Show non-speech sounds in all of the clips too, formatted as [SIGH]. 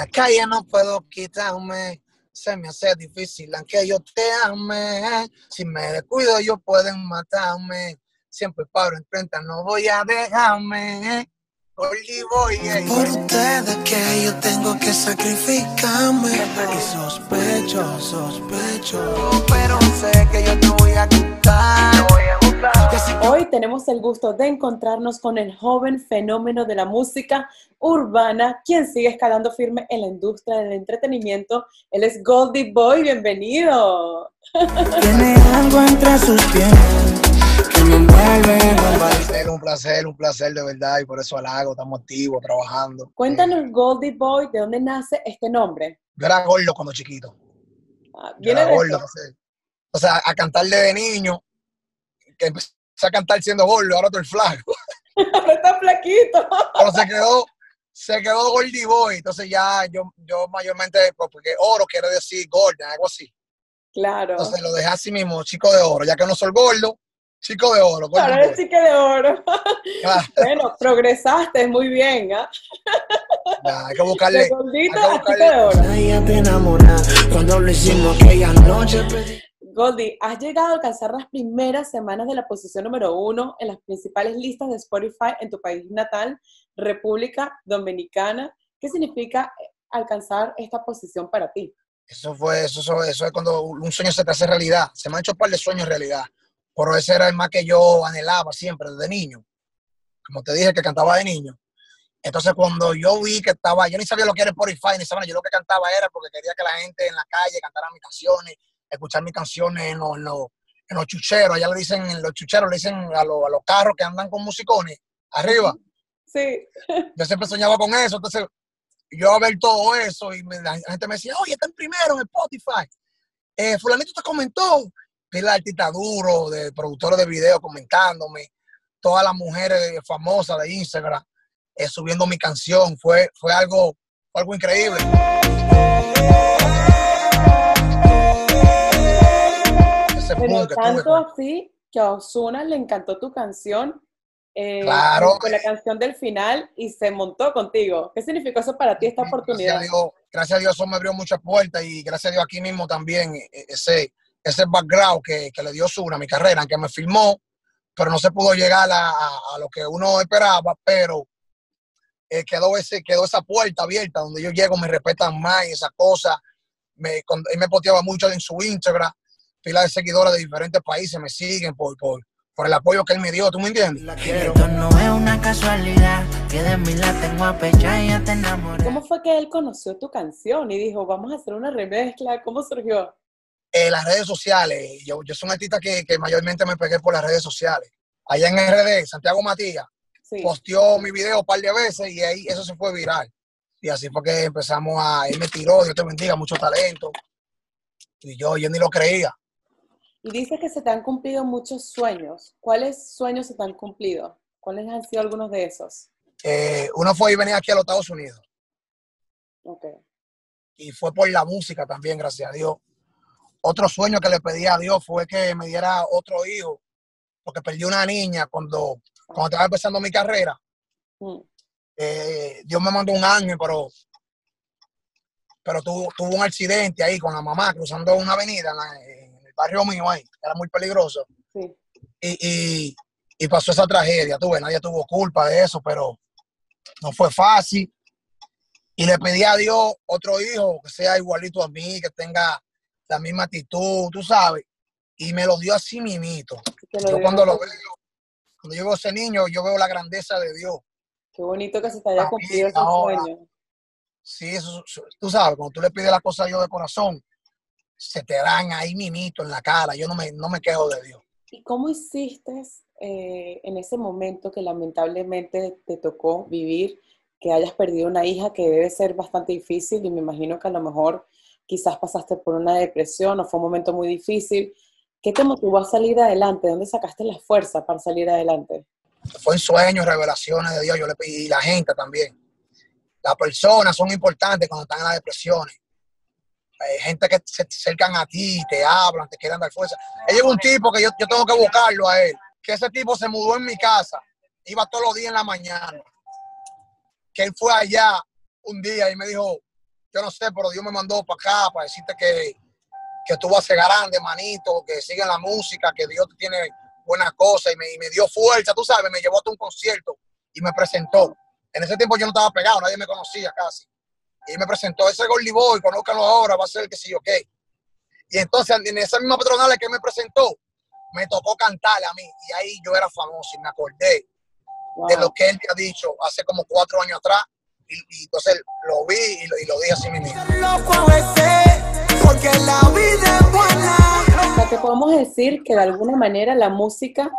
la calle no puedo quitarme, se me hace difícil aunque yo te ame. Si me descuido, yo pueden matarme. Siempre paro en frente, no voy a dejarme. Oye, voy, eh. Por ustedes que yo tengo que sacrificarme. Y sospecho, sospecho. Pero sé que yo tenemos el gusto de encontrarnos con el joven fenómeno de la música urbana, quien sigue escalando firme en la industria del entretenimiento. Él es Goldie Boy, bienvenido. tiene algo entre sus pies que me envuelve en un placer, un placer, un placer de verdad y por eso halago, estamos activos, trabajando. Cuéntanos, Goldie Boy, ¿de dónde nace este nombre? Yo era gordo cuando chiquito. Ah, Yo Viene era de gordo. o sea, a cantar de niño, que empecé a cantar siendo gordo, ahora estoy flaco. [LAUGHS] Ahora está flaquito. Pero se quedó, se quedó Goldie Boy. Entonces ya yo, yo mayormente, pues, porque oro quiere decir gorda, algo así. Claro. Entonces lo dejé así mismo, chico de oro, ya que no soy gordo, chico de oro. Goldie Ahora eres chique de oro. Ah, [LAUGHS] Bueno, progresaste muy bien, ¿ah? ya, hay que buscarle. De gordito hay que a chique buscarle- de oro. Ella te enamora cuando lo hicimos aquella noche. Goldie, has llegado a alcanzar las primeras semanas de la posición número uno en las principales listas de Spotify en tu país natal, República Dominicana. ¿Qué significa alcanzar esta posición para ti? Eso fue, eso, eso, eso es cuando un sueño se te hace realidad. Se me han hecho un par de sueños realidad. Pero ese era el más que yo anhelaba siempre desde niño. Como te dije, que cantaba de niño. Entonces, cuando yo vi que estaba, yo ni sabía lo que era Spotify, ni sabía, yo lo que cantaba era porque quería que la gente en la calle cantara mis canciones, escuchar mis canciones en los, en los, en los chucheros. Allá le dicen, en los chucheros le dicen a, los- a los carros que andan con musicones arriba. Sí, [LAUGHS] Yo siempre soñaba con eso, entonces yo a ver todo eso y me- la gente me decía, oye, está en primero en Spotify. Eh, fulanito te comentó. Pila de artistas duros, de productores de video comentándome, todas las mujeres famosas de Instagram eh, subiendo mi canción. Fue, fue algo, fue algo increíble. Tuve tanto con- así que a Ozuna le encantó tu canción. eh, Claro. Con la canción del final y se montó contigo. ¿Qué significó eso para ti, esta Gracias a oportunidad? Dios, gracias a Dios eso me abrió muchas puertas y gracias a Dios aquí mismo también eh, ese, ese background que, que le dio Zuna a mi carrera, que me filmó, pero no se pudo llegar a, a- a lo que uno esperaba, pero eh, quedó, ese, quedó esa puerta abierta donde yo llego, me respetan más y esa cosa. Me, cuando- él me posteaba mucho en su Instagram, pila de seguidores de diferentes países me siguen por, por, por el apoyo que él me dio, ¿tú me entiendes? Esto no es una casualidad, que de mí la tengo a pecha y ya te enamoré. ¿Cómo fue que él conoció tu canción y dijo, vamos a hacer una remezcla? ¿Cómo surgió? eh, las redes sociales. Yo, yo soy un artista que, que mayormente me pegué por las redes sociales. Allá en RD, Santiago Matías, Sí. posteó mi video un par de veces y ahí eso se fue viral. Y así fue que empezamos a, él me tiró, Dios te bendiga, mucho talento. Y yo, yo ni lo creía. Y dices que se te han cumplido muchos sueños. ¿Cuáles sueños se te han cumplido? ¿Cuáles han sido algunos de esos? Eh, uno fue y venir aquí a los Estados Unidos. Ok. Y fue por la música también, gracias a Dios. Otro sueño que le pedí a Dios fue que me diera otro hijo, porque perdí una niña cuando, cuando estaba empezando mi carrera. Mm. eh, Dios me mandó un ángel, pero, pero tuvo, tuvo un accidente ahí con la mamá cruzando una avenida en, la- barrio mío ahí, era muy peligroso. Sí. Y, y- y pasó esa tragedia, tuve, nadie tuvo culpa de eso, pero no fue fácil. Y le pedí a Dios otro hijo que sea igualito a mí, que tenga la misma actitud, tú sabes. Y me lo dio así mimito. Lo Yo cuando lo veo, cuando yo veo ese niño, yo veo la grandeza de Dios. Qué bonito que se te haya cumplido ese sueño. Sí, eso, eso- tú sabes, cuando tú le pides la cosa a Dios de corazón, se te dan ahí mimito en la cara. Yo no me, no me quejo de Dios. ¿Y cómo hiciste eh, en ese momento que lamentablemente te tocó vivir, que hayas perdido una hija que debe ser bastante difícil y me imagino que a lo mejor quizás pasaste por una depresión o fue un momento muy difícil? ¿Qué te motivó a salir adelante? ¿Dónde sacaste la fuerza para salir adelante? Fue en sueños, revelaciones de Dios. Yo le pedí, y la gente también. Las personas son importantes cuando están en las depresiones. Gente que se acercan a ti, te hablan, te quieren dar fuerza. Él llegó un tipo que yo, yo tengo que buscarlo a él, que ese tipo se mudó en mi casa, iba todos los días en la mañana. Que él fue allá un día y me dijo, yo no sé, pero Dios me mandó para acá para decirte que, que tú vas a ser grande, manito, que sigan la música, que Dios tiene buenas cosas y me, y me dio fuerza, tú sabes, me llevó a un concierto y me presentó. En ese tiempo yo no estaba pegado, nadie me conocía casi. Y me presentó ese Goldie Boy, conócalo ahora, va a ser el que sí, ok. Y entonces en esa misma patronal que me presentó, me tocó cantarle a mí. Y ahí yo era famoso y me acordé de lo que él me ha dicho hace como cuatro años atrás. Y, y entonces lo vi y lo, y lo dije así mismo. Porque la vida es buena. O sea, que podemos decir que de alguna manera la música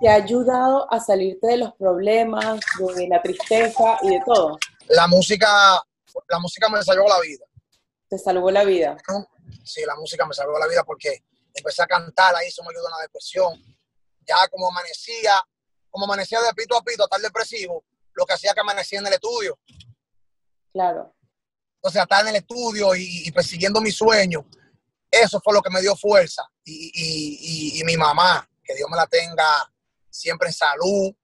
te ha ayudado a salirte de los problemas, de la tristeza y de todo. La música, la música me salvó la vida. Te salvó la vida. Sí, la música me salvó la vida porque empecé a cantar, ahí eso me ayudó en la depresión. Ya como amanecía, como amanecía de pito a pito, estar depresivo, lo que hacía que amanecía en el estudio. Claro. Entonces, estar en el estudio y, y persiguiendo mi sueño, eso fue lo que me dio fuerza. Y, y, y, y mi mamá, que Dios me la tenga siempre en salud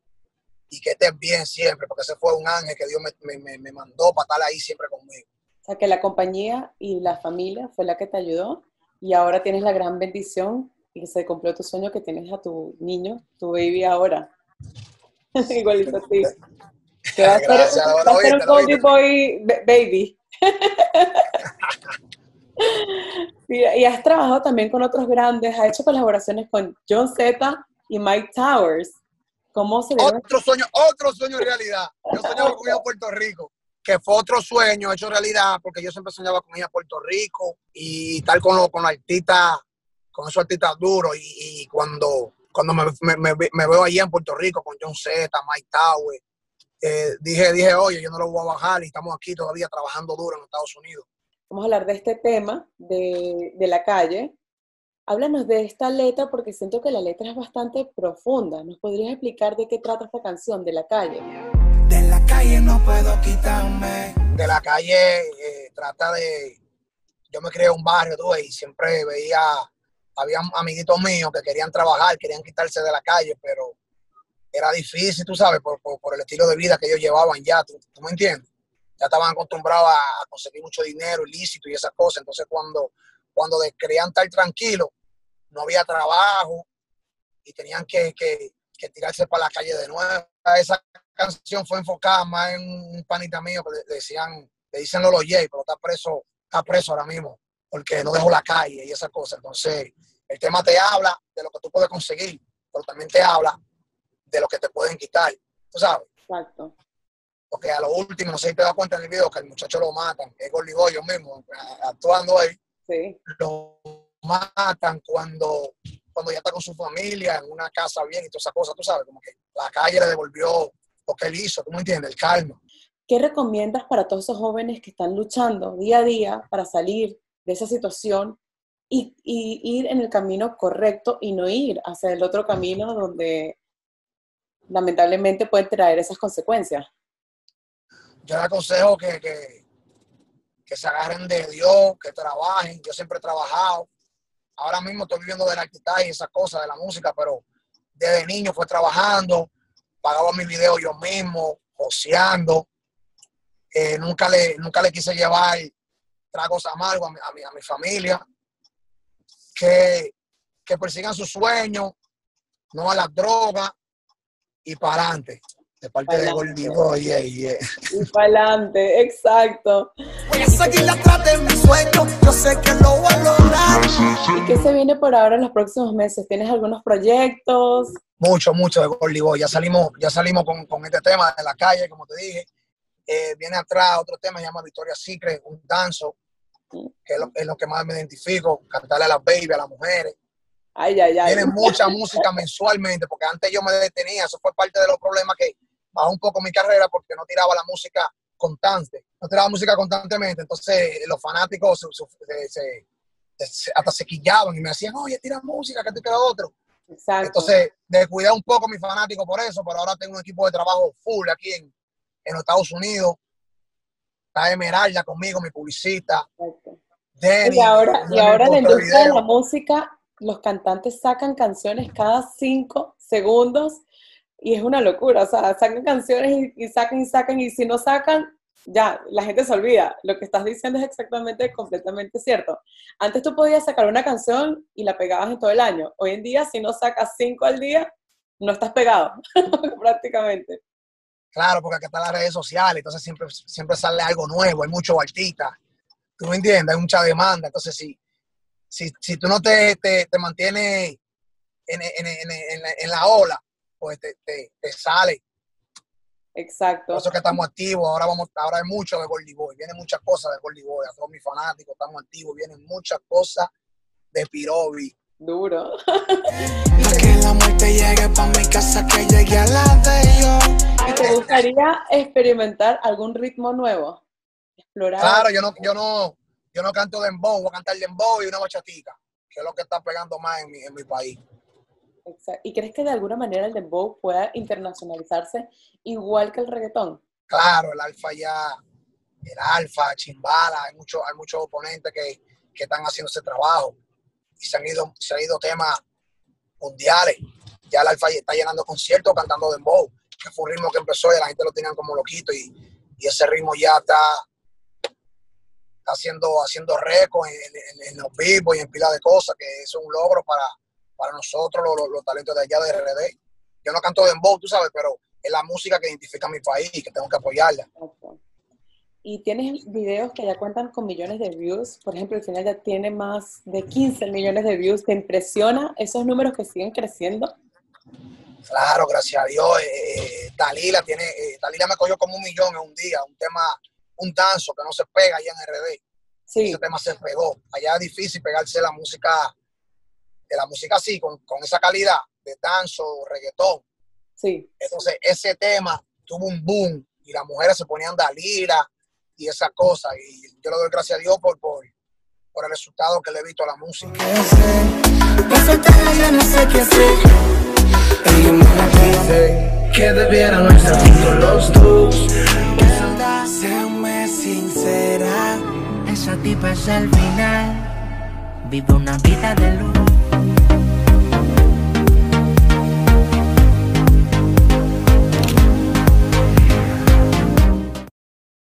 y que esté bien siempre, porque ese fue un ángel que Dios me, me, me mandó para estar ahí siempre conmigo. O sea, que la compañía y la familia fue la que te ayudó y ahora tienes la gran bendición y que se cumplió tu sueño que tienes a tu niño, tu baby ahora. [LAUGHS] Igualito a ti. Que va a ser, va a ser un oíste. Boy ba- baby. [LAUGHS] Y has trabajado también con otros grandes, has hecho colaboraciones con John Z y Mike Towers. ¿Cómo se dieron? Otro sueño, otro sueño realidad. Yo soñaba con ir a Puerto Rico, que fue otro sueño hecho realidad, porque yo siempre soñaba con ir a Puerto Rico y estar con los con los artistas, con esos artistas duros. Y, y cuando, cuando me, me- me- me veo allí en Puerto Rico con John Z, Mike Tower, eh, dije, dije, oye, yo no lo voy a bajar y estamos aquí todavía trabajando duro en Estados Unidos. Vamos a hablar de este tema de, de la calle. Háblanos de esta letra porque siento que la letra es bastante profunda. ¿Nos podrías explicar de qué trata esta canción de la calle? De la calle no puedo quitarme. de la calle eh, trata de. Yo me crié en un barrio, tú, ves, y siempre veía. Había amiguitos míos que querían trabajar, querían quitarse de la calle, pero era difícil, tú sabes, por, por- por el estilo de vida que ellos llevaban ya, ¿tú, tú me entiendes? Ya estaban acostumbrados a conseguir mucho dinero ilícito y esas cosas. Entonces, cuando, cuando querían estar tranquilos, no había trabajo y tenían que, que- que tirarse para la calle de nuevo. Esa canción fue enfocada más en un panita mío que le, decían, le dicen Lolo J, pero está preso, está preso ahora mismo, porque no dejó la calle y esas cosas. Entonces, el tema te habla de lo que tú puedes conseguir, pero también te habla de lo que te pueden quitar. Tú sabes, Exacto. porque a lo último, no sé si te das cuenta en el video que el muchacho lo matan, es Gordy Boy, yo mismo, actuando ahí, Sí. lo matan cuando, cuando ya está con su familia, en una casa bien y todas esas cosas, tú sabes, como que la calle le devolvió lo que él hizo, tú me entiendes, el calma. ¿Qué recomiendas para todos esos jóvenes que están luchando día a día para salir de esa situación y, y ir en el camino correcto y no ir hacia el otro camino donde lamentablemente pueden traer esas consecuencias? yo les aconsejo que, que, que se agarren de Dios, que trabajen. Yo siempre he trabajado. Ahora mismo estoy viviendo del artista y esas cosas, de la música, pero desde niño fue trabajando, pagaba mis videos yo mismo, joseando. Eh, nunca, le, nunca le quise llevar tragos amargos a mi, a mi, a mi familia. Que, que persigan sus sueños, no a las drogas y para adelante. De parte de Pa'lante. Goldie Boy, yeah, yeah. Y para adelante, exacto. Voy a seguir atrás de mi sueño. Yo sé que lo voy a lograr. ¿Y qué se viene por ahora en los próximos meses? ¿Tienes algunos proyectos? Mucho, mucho de Goldie Boy. Ya salimos, ya salimos con, con este tema de la calle, como te dije. Eh, viene atrás otro tema, se llama Victoria Secret, un danzo, que es lo, es lo que más me identifico, cantarle a las baby, a las mujeres. Ay, ay, ay. Viene mucha música mensualmente, porque antes yo me detenía, eso fue parte de los problemas que un poco mi carrera porque no tiraba la música constante, no tiraba música constantemente, entonces los fanáticos se- se- se- se- hasta se quillaban y me decían, oye, tira música, que tú que lo otro. Exacto. Entonces, descuidé un poco a mi fanático por eso, pero ahora tengo un equipo de trabajo full aquí en, en los Estados Unidos. Está Emeralda conmigo, mi publicista. Denny, Y ahora, y ahora en la industria de la música, los cantantes sacan canciones cada cinco segundos y es una locura. O sea, sacan canciones y, sacan y sacan y si no sacan, ya, la gente se olvida. Lo que estás diciendo es exactamente, completamente cierto. Antes tú podías sacar una canción y la pegabas en todo el año. Hoy en día, si no sacas cinco al día, no estás pegado, [LAUGHS] prácticamente. Claro, porque acá están las redes sociales, entonces siempre, siempre sale algo nuevo, hay muchos artistas, tú me entiendes, hay mucha demanda, entonces si, si, si tú no te, te, te mantienes en, en, en, en, la, ola, pues te, te, te sale. Exacto. Por eso que estamos activos, ahora vamos, ahora hay mucho de Goldie Boy, vienen muchas cosas de Goldie Boy, a todos mis fanáticos estamos activos, vienen muchas cosas de Pirobi, Duro. [LAUGHS] que la muerte llegue pa' mi casa, que llegue a la de yo. ¿Te gustaría experimentar algún ritmo nuevo? Explorar. Claro, yo no, yo no, yo no canto dembow, voy a cantar dembow y una bachatica, que es lo que está pegando más en mi, en mi país. ¿Y crees que de alguna manera el dembow pueda internacionalizarse igual que el reggaetón? Claro, el alfa ya, el alfa, chimbala, hay muchos hay muchos oponentes que, que están haciendo ese trabajo y se han ido, se han ido temas mundiales. Ya el Alfa está llenando conciertos cantando dembow, que fue un ritmo que empezó y la gente lo tenían como loquito y, y ese ritmo ya está, haciendo, haciendo récords en, los vivos y en pila de cosas, que es un logro para, para nosotros, los, los, talentos de allá de RD. Yo no canto dembow, tú sabes, pero es la música que identifica a mi país y que tengo que apoyarla. Okay y tienes videos que ya cuentan con millones de views, por ejemplo, el final ya tiene más de 15 millones de views, ¿te impresiona esos números que siguen creciendo? Claro, gracias a Dios. Eh, Dalila tiene, eh, Dalila me cogió como un millón en un día, un tema, un danzo que no se pega allá en RD. Sí. Ese tema se pegó. Allá es difícil pegarse la música, de la música así, con, con esa calidad de danzo, reggaetón. Sí. Entonces, ese tema tuvo un boom y las mujeres se ponían Dalila, y esa cosa. Y yo le doy gracias a Dios por, por, por el resultado que le he visto a la música. no sé qué hacer. Ella me dice que debieran estar juntos los dos. Séame sincera. Esa tipa es el final. Vive una vida de luz